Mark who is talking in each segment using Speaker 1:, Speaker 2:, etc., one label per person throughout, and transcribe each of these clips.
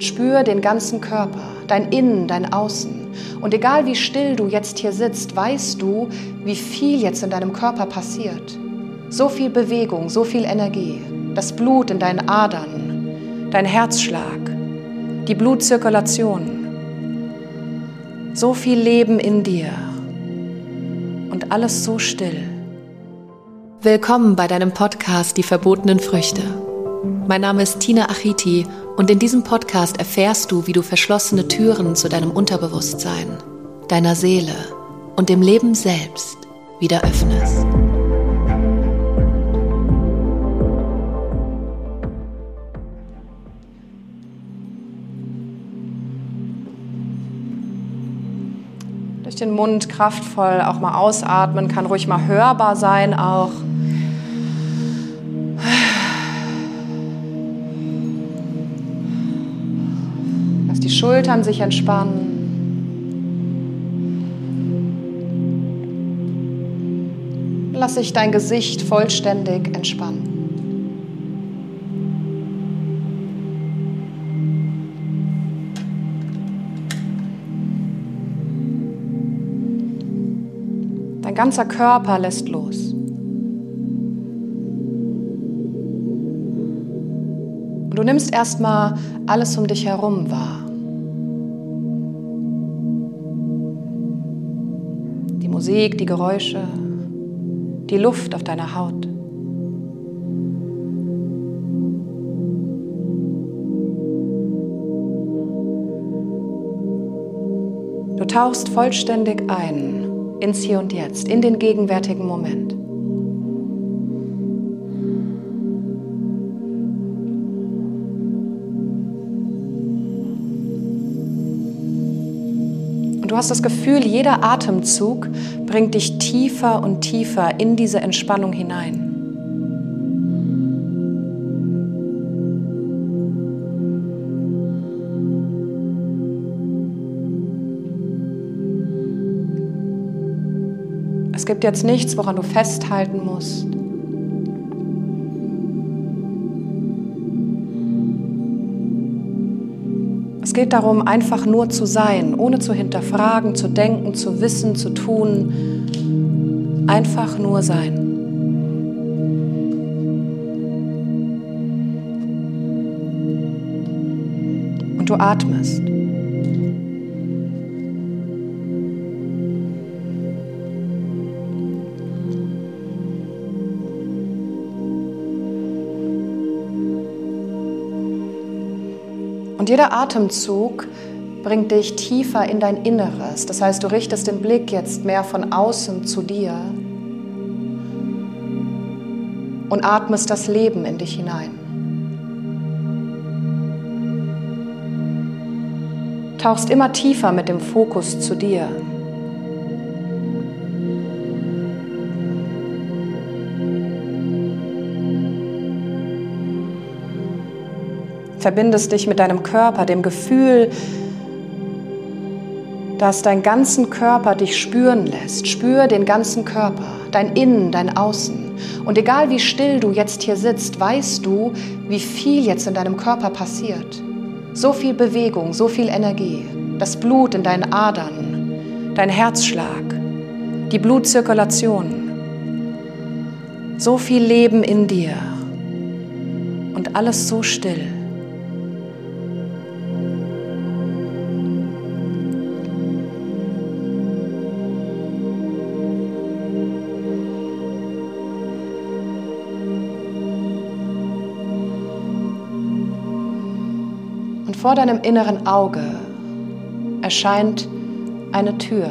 Speaker 1: Spür den ganzen Körper, dein Innen, dein Außen. Und egal wie still du jetzt hier sitzt, weißt du, wie viel jetzt in deinem Körper passiert. So viel Bewegung, so viel Energie. Das Blut in deinen Adern, dein Herzschlag, die Blutzirkulation. So viel Leben in dir. Und alles so still.
Speaker 2: Willkommen bei deinem Podcast Die verbotenen Früchte. Mein Name ist Tina Achiti und in diesem Podcast erfährst du, wie du verschlossene Türen zu deinem Unterbewusstsein, deiner Seele und dem Leben selbst wieder öffnest.
Speaker 1: Durch den Mund kraftvoll auch mal ausatmen, kann ruhig mal hörbar sein auch. Schultern sich entspannen. Lass sich dein Gesicht vollständig entspannen. Dein ganzer Körper lässt los. Du nimmst erstmal alles um dich herum wahr. Musik, die Geräusche, die Luft auf deiner Haut. Du tauchst vollständig ein ins Hier und Jetzt, in den gegenwärtigen Moment. Du hast das Gefühl, jeder Atemzug bringt dich tiefer und tiefer in diese Entspannung hinein. Es gibt jetzt nichts, woran du festhalten musst. Es geht darum, einfach nur zu sein, ohne zu hinterfragen, zu denken, zu wissen, zu tun. Einfach nur sein. Und du atmest. Und jeder Atemzug bringt dich tiefer in dein Inneres. Das heißt, du richtest den Blick jetzt mehr von außen zu dir und atmest das Leben in dich hinein. Tauchst immer tiefer mit dem Fokus zu dir. Verbindest dich mit deinem Körper, dem Gefühl, dass dein ganzen Körper dich spüren lässt. Spür den ganzen Körper, dein Innen, dein Außen. Und egal wie still du jetzt hier sitzt, weißt du, wie viel jetzt in deinem Körper passiert. So viel Bewegung, so viel Energie, das Blut in deinen Adern, dein Herzschlag, die Blutzirkulation. So viel Leben in dir und alles so still. Vor deinem inneren Auge erscheint eine Tür.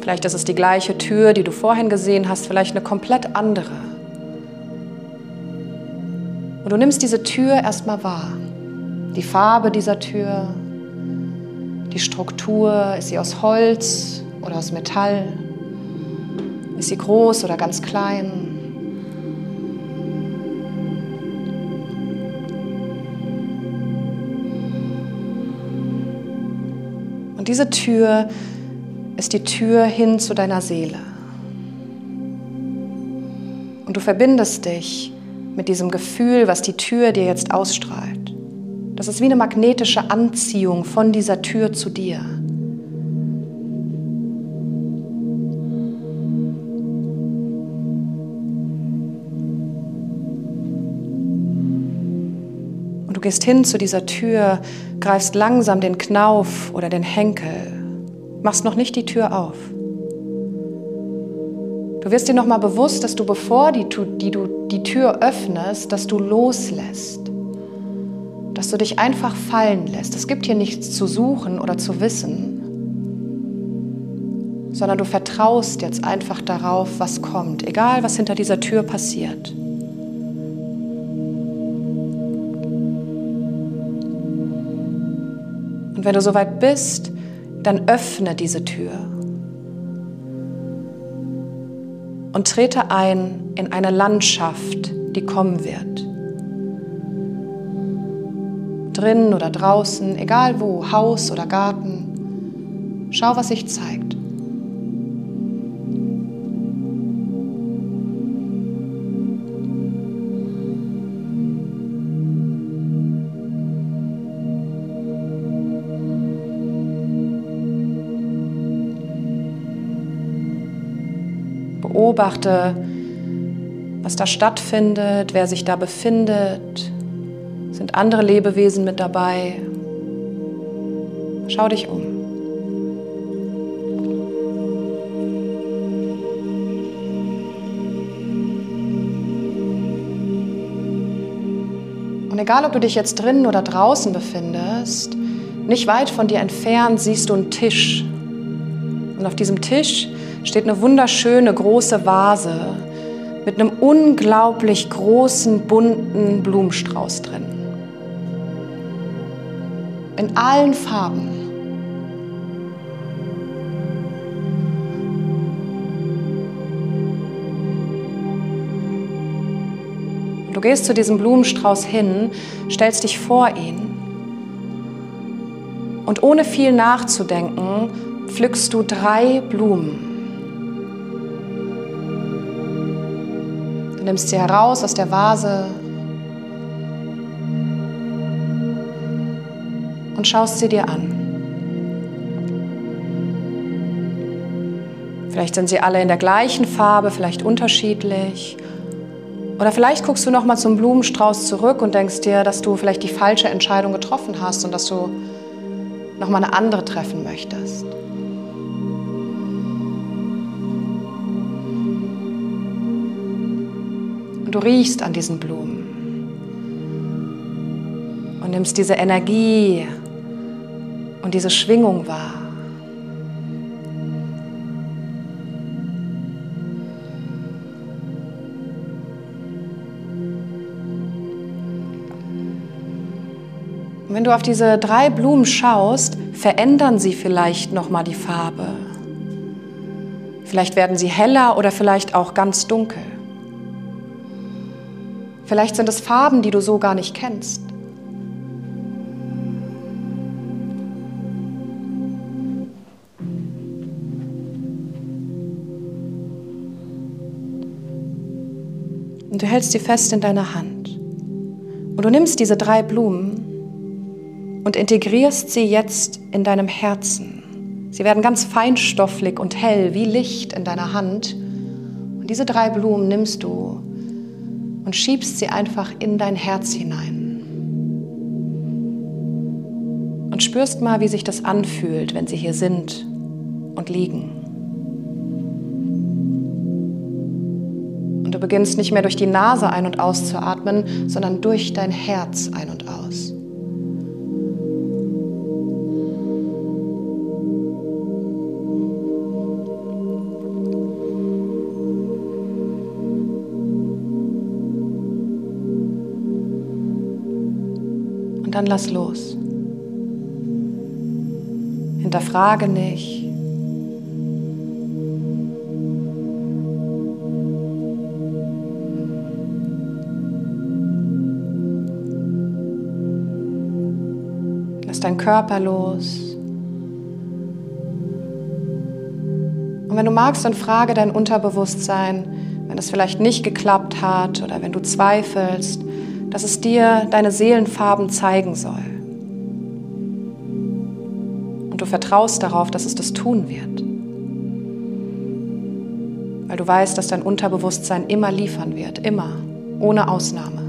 Speaker 1: Vielleicht ist es die gleiche Tür, die du vorhin gesehen hast, vielleicht eine komplett andere. Und du nimmst diese Tür erstmal wahr. Die Farbe dieser Tür, die Struktur, ist sie aus Holz oder aus Metall? Ist sie groß oder ganz klein? Und diese Tür ist die Tür hin zu deiner Seele. Und du verbindest dich mit diesem Gefühl, was die Tür dir jetzt ausstrahlt. Das ist wie eine magnetische Anziehung von dieser Tür zu dir. Gehst hin zu dieser Tür, greifst langsam den Knauf oder den Henkel, machst noch nicht die Tür auf. Du wirst dir nochmal bewusst, dass du, bevor die, die, du die Tür öffnest, dass du loslässt. Dass du dich einfach fallen lässt. Es gibt hier nichts zu suchen oder zu wissen, sondern du vertraust jetzt einfach darauf, was kommt, egal was hinter dieser Tür passiert. Wenn du soweit bist, dann öffne diese Tür. und trete ein in eine Landschaft, die kommen wird. Drinnen oder draußen, egal wo, Haus oder Garten, schau, was sich zeigt. Beobachte, was da stattfindet, wer sich da befindet. Sind andere Lebewesen mit dabei? Schau dich um. Und egal, ob du dich jetzt drinnen oder draußen befindest, nicht weit von dir entfernt siehst du einen Tisch. Und auf diesem Tisch steht eine wunderschöne große Vase mit einem unglaublich großen, bunten Blumenstrauß drin. In allen Farben. Du gehst zu diesem Blumenstrauß hin, stellst dich vor ihn und ohne viel nachzudenken pflückst du drei Blumen. Nimmst sie heraus aus der Vase und schaust sie dir an. Vielleicht sind sie alle in der gleichen Farbe, vielleicht unterschiedlich. Oder vielleicht guckst du noch mal zum Blumenstrauß zurück und denkst dir, dass du vielleicht die falsche Entscheidung getroffen hast und dass du noch mal eine andere treffen möchtest. Du riechst an diesen Blumen und nimmst diese Energie und diese Schwingung wahr. Wenn du auf diese drei Blumen schaust, verändern sie vielleicht noch mal die Farbe. Vielleicht werden sie heller oder vielleicht auch ganz dunkel. Vielleicht sind es Farben, die du so gar nicht kennst. Und du hältst sie fest in deiner Hand. Und du nimmst diese drei Blumen und integrierst sie jetzt in deinem Herzen. Sie werden ganz feinstofflich und hell wie Licht in deiner Hand. Und diese drei Blumen nimmst du und schiebst sie einfach in dein Herz hinein. Und spürst mal, wie sich das anfühlt, wenn sie hier sind und liegen. Und du beginnst nicht mehr durch die Nase ein- und auszuatmen, sondern durch dein Herz ein- und aus. Dann lass los. Hinterfrage nicht. Lass deinen Körper los. Und wenn du magst, dann frage dein Unterbewusstsein, wenn es vielleicht nicht geklappt hat oder wenn du zweifelst, dass es dir deine Seelenfarben zeigen soll. Und du vertraust darauf, dass es das tun wird. Weil du weißt, dass dein Unterbewusstsein immer liefern wird, immer, ohne Ausnahme.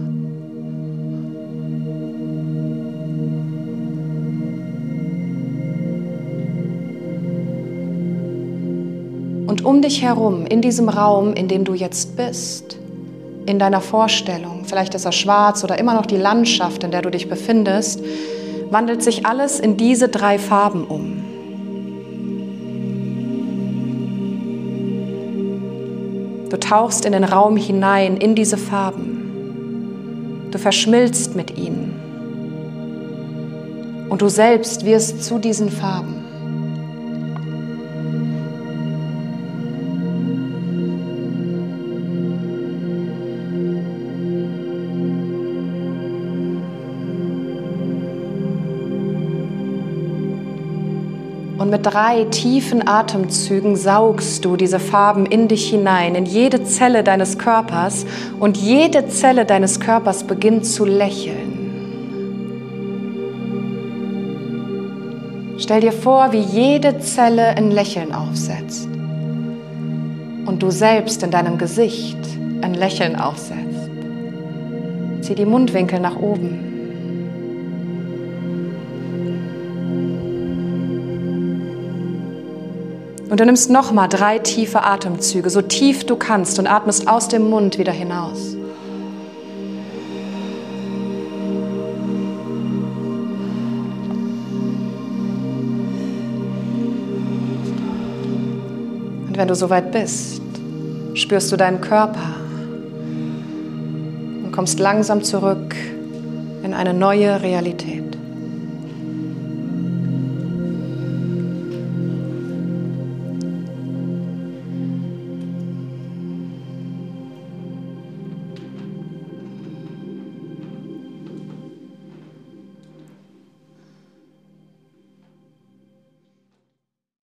Speaker 1: Und um dich herum, in diesem Raum, in dem du jetzt bist, in deiner Vorstellung, vielleicht ist er schwarz oder immer noch die Landschaft, in der du dich befindest, wandelt sich alles in diese drei Farben um. Du tauchst in den Raum hinein, in diese Farben. Du verschmilzt mit ihnen. Und du selbst wirst zu diesen Farben. Und mit drei tiefen Atemzügen saugst du diese Farben in dich hinein, in jede Zelle deines Körpers und jede Zelle deines Körpers beginnt zu lächeln. Stell dir vor, wie jede Zelle ein Lächeln aufsetzt und du selbst in deinem Gesicht ein Lächeln aufsetzt. Zieh die Mundwinkel nach oben. Und du nimmst nochmal drei tiefe Atemzüge, so tief du kannst und atmest aus dem Mund wieder hinaus. Und wenn du soweit bist, spürst du deinen Körper und kommst langsam zurück in eine neue Realität.